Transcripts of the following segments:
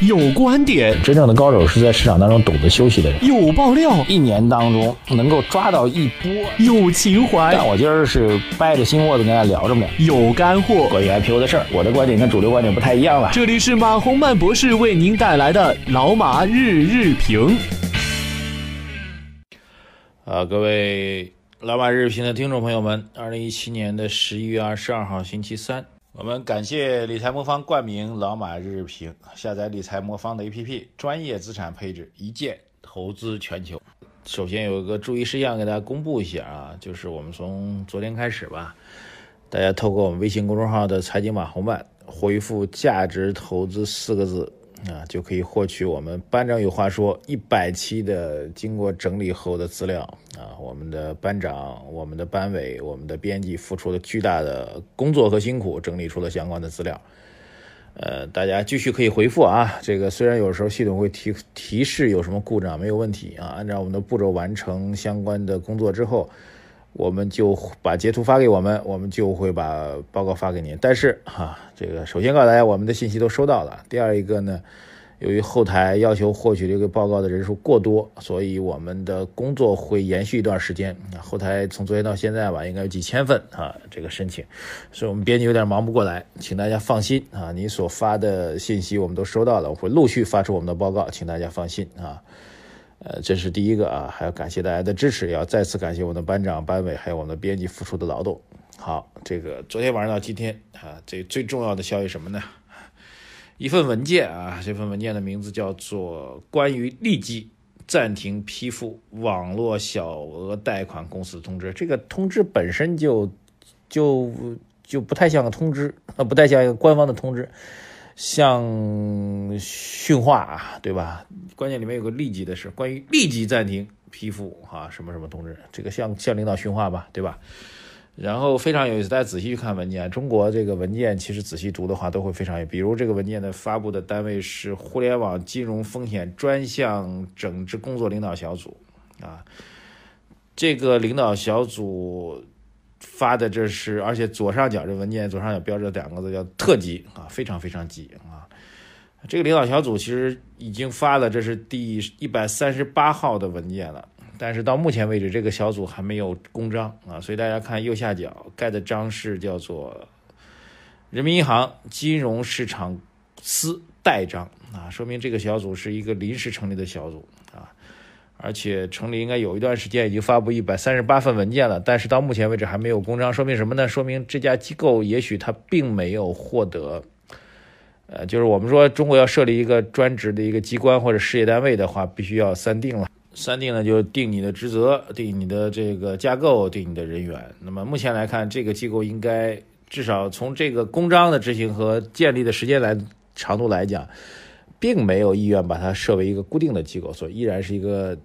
有观点，真正的高手是在市场当中懂得休息的人。有爆料，一年当中能够抓到一波。有情怀，但我今儿是掰着心窝子跟大家聊着呢。有干货，关于 IPO 的事儿，我的观点跟主流观点不太一样了。这里是马洪曼博士为您带来的老马日日评。啊，各位老马日评的听众朋友们，二零一七年的十一月二十二号星期三。我们感谢理财魔方冠名老马日日评，下载理财魔方的 APP，专业资产配置，一键投资全球。首先有一个注意事项给大家公布一下啊，就是我们从昨天开始吧，大家透过我们微信公众号的财经网红版回复“价值投资”四个字。啊，就可以获取我们班长有话说一百期的经过整理后的资料啊，我们的班长、我们的班委、我们的编辑付出了巨大的工作和辛苦，整理出了相关的资料。呃，大家继续可以回复啊，这个虽然有时候系统会提提示有什么故障，没有问题啊，按照我们的步骤完成相关的工作之后。我们就把截图发给我们，我们就会把报告发给您。但是哈，这个首先告诉大家，我们的信息都收到了。第二一个呢，由于后台要求获取这个报告的人数过多，所以我们的工作会延续一段时间。后台从昨天到现在吧，应该有几千份啊，这个申请，所以我们编辑有点忙不过来，请大家放心啊，你所发的信息我们都收到了，我会陆续发出我们的报告，请大家放心啊。呃，这是第一个啊，还要感谢大家的支持，要再次感谢我们的班长、班委，还有我们的编辑付出的劳动。好，这个昨天晚上到今天啊，这最重要的消息什么呢？一份文件啊，这份文件的名字叫做《关于立即暂停批复网络小额贷款公司通知》。这个通知本身就就就不太像个通知，呃，不太像一个官方的通知。像训话啊，对吧？关键里面有个立即的事，关于立即暂停批复啊什么什么通知，这个像向领导训话吧，对吧？然后非常有意思，大家仔细去看文件，中国这个文件其实仔细读的话都会非常有，比如这个文件的发布的单位是互联网金融风险专项整治工作领导小组啊，这个领导小组。发的这是，而且左上角这文件左上角标着两个字叫特急啊，非常非常急啊。这个领导小组其实已经发了，这是第一百三十八号的文件了，但是到目前为止这个小组还没有公章啊，所以大家看右下角盖的章是叫做人民银行金融市场司代章啊，说明这个小组是一个临时成立的小组。而且成立应该有一段时间，已经发布一百三十八份文件了，但是到目前为止还没有公章，说明什么呢？说明这家机构也许它并没有获得，呃，就是我们说中国要设立一个专职的一个机关或者事业单位的话，必须要三定了。三定呢，就定你的职责，定你的这个架构，定你的人员。那么目前来看，这个机构应该至少从这个公章的执行和建立的时间来长度来讲。并没有意愿把它设为一个固定的机构，所以依然是一个，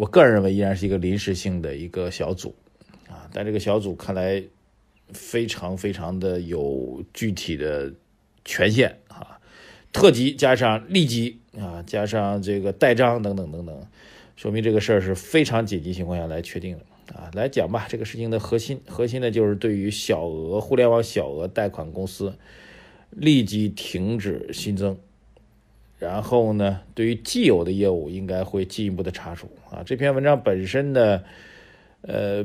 我个人认为依然是一个临时性的一个小组，啊，但这个小组看来非常非常的有具体的权限啊，特级加上立即啊，加上这个代章等等等等，说明这个事儿是非常紧急情况下来确定的啊，来讲吧，这个事情的核心核心呢就是对于小额互联网小额贷款公司立即停止新增。然后呢，对于既有的业务，应该会进一步的查处啊。这篇文章本身呢，呃，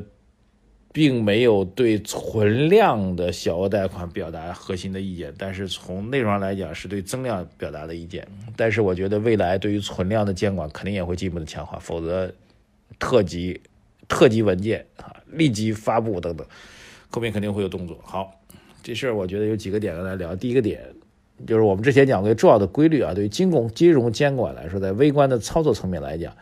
并没有对存量的小额贷款表达核心的意见，但是从内容上来讲，是对增量表达的意见。但是我觉得未来对于存量的监管肯定也会进一步的强化，否则特级特级文件啊，立即发布等等，后面肯定会有动作。好，这事儿我觉得有几个点跟大家聊。第一个点。就是我们之前讲过重要的规律啊，对于金融金融监管来说，在微观的操作层面来讲，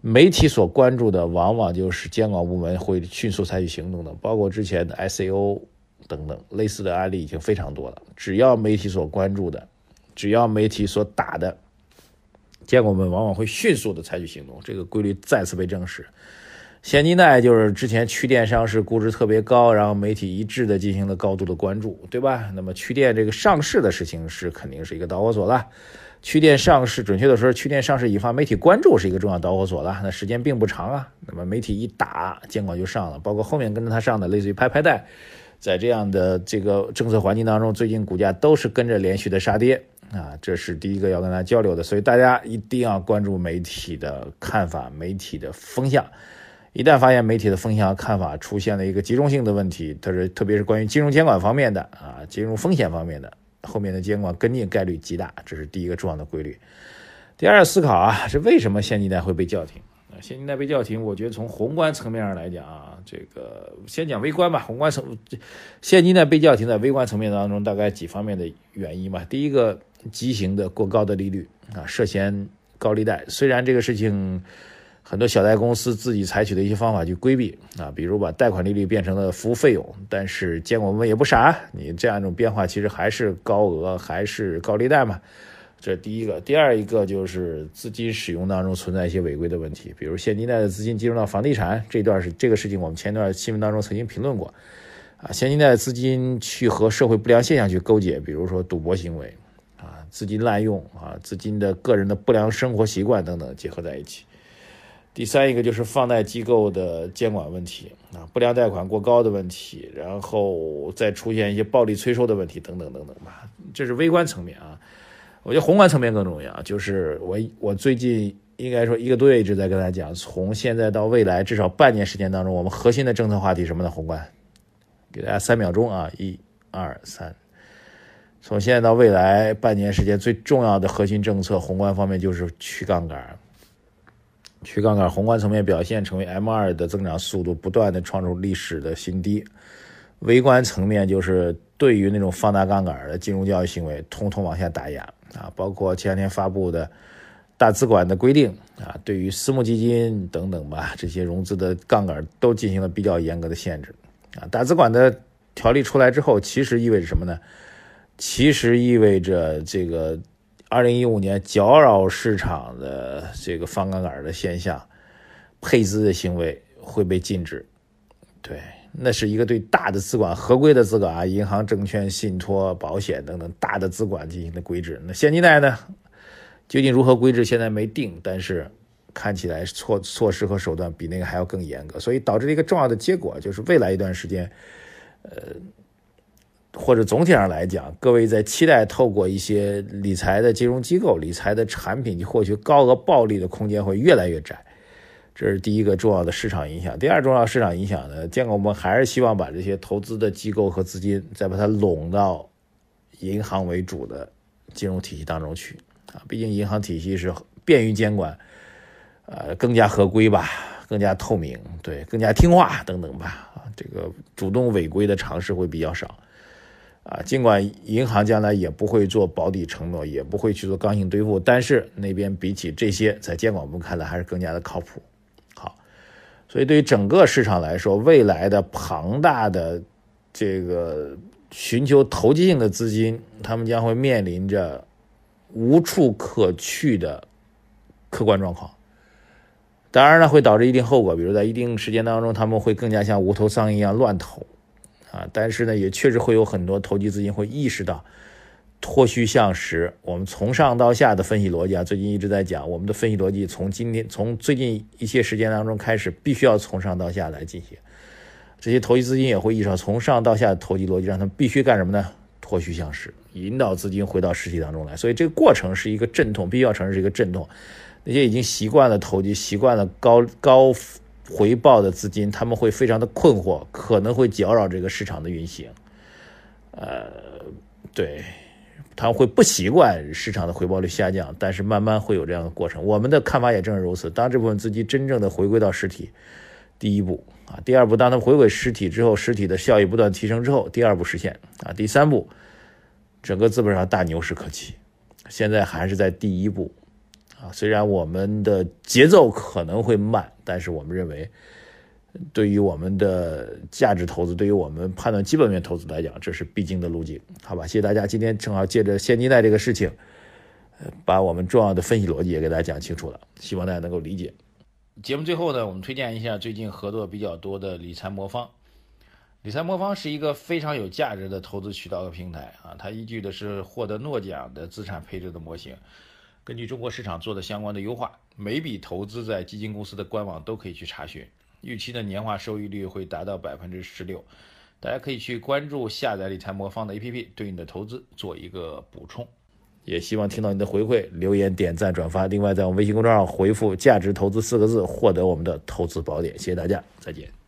媒体所关注的往往就是监管部门会迅速采取行动的，包括之前的 ICO 等等类似的案例已经非常多了。只要媒体所关注的，只要媒体所打的，监管部门往往会迅速的采取行动，这个规律再次被证实。现金贷就是之前区电上市估值特别高，然后媒体一致的进行了高度的关注，对吧？那么区电这个上市的事情是肯定是一个导火索了。区电上市，准确的说，区电上市引发媒体关注是一个重要导火索了。那时间并不长啊，那么媒体一打，监管就上了，包括后面跟着它上的，类似于拍拍贷，在这样的这个政策环境当中，最近股价都是跟着连续的杀跌啊，这是第一个要跟大家交流的，所以大家一定要关注媒体的看法、媒体的风向。一旦发现媒体的风向看法出现了一个集中性的问题，它是特别是关于金融监管方面的啊，金融风险方面的，后面的监管跟进概率极大，这是第一个重要的规律。第二思考啊，是为什么现金贷会被叫停？现金贷被叫停，我觉得从宏观层面上来讲啊，这个先讲微观吧。宏观层，现金贷被叫停，在微观层面当中，大概几方面的原因吧。第一个，畸形的过高的利率啊，涉嫌高利贷。虽然这个事情。很多小贷公司自己采取的一些方法去规避啊，比如把贷款利率变成了服务费用，但是监管部门也不傻，你这样一种变化其实还是高额，还是高利贷嘛。这第一个，第二一个就是资金使用当中存在一些违规的问题，比如现金贷的资金进入到房地产这段是这个事情，我们前一段新闻当中曾经评论过啊，现金贷资金去和社会不良现象去勾结，比如说赌博行为啊，资金滥用啊，资金的个人的不良生活习惯等等结合在一起。第三一个就是放贷机构的监管问题啊，不良贷款过高的问题，然后再出现一些暴力催收的问题等等等等吧，这是微观层面啊。我觉得宏观层面更重要，就是我我最近应该说一个多月一直在跟大家讲，从现在到未来至少半年时间当中，我们核心的政策话题什么呢？宏观，给大家三秒钟啊，一、二、三。从现在到未来半年时间最重要的核心政策，宏观方面就是去杠杆。去杠杆，宏观层面表现成为 M 二的增长速度不断的创出历史的新低；微观层面就是对于那种放大杠杆的金融交易行为，通通往下打压啊！包括前两天发布的大资管的规定啊，对于私募基金等等吧，这些融资的杠杆都进行了比较严格的限制啊！大资管的条例出来之后，其实意味着什么呢？其实意味着这个。二零一五年搅扰市场的这个放杠杆的现象，配资的行为会被禁止。对，那是一个对大的资管、合规的资管啊，银行、证券、信托、保险等等大的资管进行的规制。那现金贷呢，究竟如何规制，现在没定，但是看起来措措施和手段比那个还要更严格，所以导致了一个重要的结果，就是未来一段时间，呃。或者总体上来讲，各位在期待透过一些理财的金融机构、理财的产品去获取高额暴利的空间会越来越窄，这是第一个重要的市场影响。第二重要市场影响呢，监管部门还是希望把这些投资的机构和资金再把它拢到银行为主的金融体系当中去啊，毕竟银行体系是便于监管，呃，更加合规吧，更加透明，对，更加听话等等吧，啊，这个主动违规的尝试会比较少。啊，尽管银行将来也不会做保底承诺，也不会去做刚性兑付，但是那边比起这些，在监管部门看来还是更加的靠谱。好，所以对于整个市场来说，未来的庞大的这个寻求投机性的资金，他们将会面临着无处可去的客观状况。当然呢，会导致一定后果，比如在一定时间当中，他们会更加像无头苍蝇一样乱投。啊，但是呢，也确实会有很多投机资金会意识到脱虚向实。我们从上到下的分析逻辑啊，最近一直在讲，我们的分析逻辑从今天从最近一些时间当中开始，必须要从上到下来进行。这些投机资金也会意识到从上到下的投机逻辑，让他们必须干什么呢？脱虚向实，引导资金回到实体当中来。所以这个过程是一个阵痛，必须要承认是一个阵痛。那些已经习惯了投机、习惯了高高。回报的资金，他们会非常的困惑，可能会搅扰这个市场的运行。呃，对，他们会不习惯市场的回报率下降，但是慢慢会有这样的过程。我们的看法也正是如此。当这部分资金真正的回归到实体，第一步啊，第二步，当它回归实体之后，实体的效益不断提升之后，第二步实现啊，第三步，整个资本上大牛市可期。现在还是在第一步。啊，虽然我们的节奏可能会慢，但是我们认为，对于我们的价值投资，对于我们判断基本面投资来讲，这是必经的路径。好吧，谢谢大家。今天正好借着现金贷这个事情，呃，把我们重要的分析逻辑也给大家讲清楚了，希望大家能够理解。节目最后呢，我们推荐一下最近合作比较多的理财魔方。理财魔方是一个非常有价值的投资渠道和平台啊，它依据的是获得诺奖的资产配置的模型。根据中国市场做的相关的优化，每笔投资在基金公司的官网都可以去查询，预期的年化收益率会达到百分之十六。大家可以去关注下载理财魔方的 APP，对你的投资做一个补充。也希望听到你的回馈，留言、点赞、转发。另外，在我们微信公众号回复“价值投资”四个字，获得我们的投资宝典。谢谢大家，再见。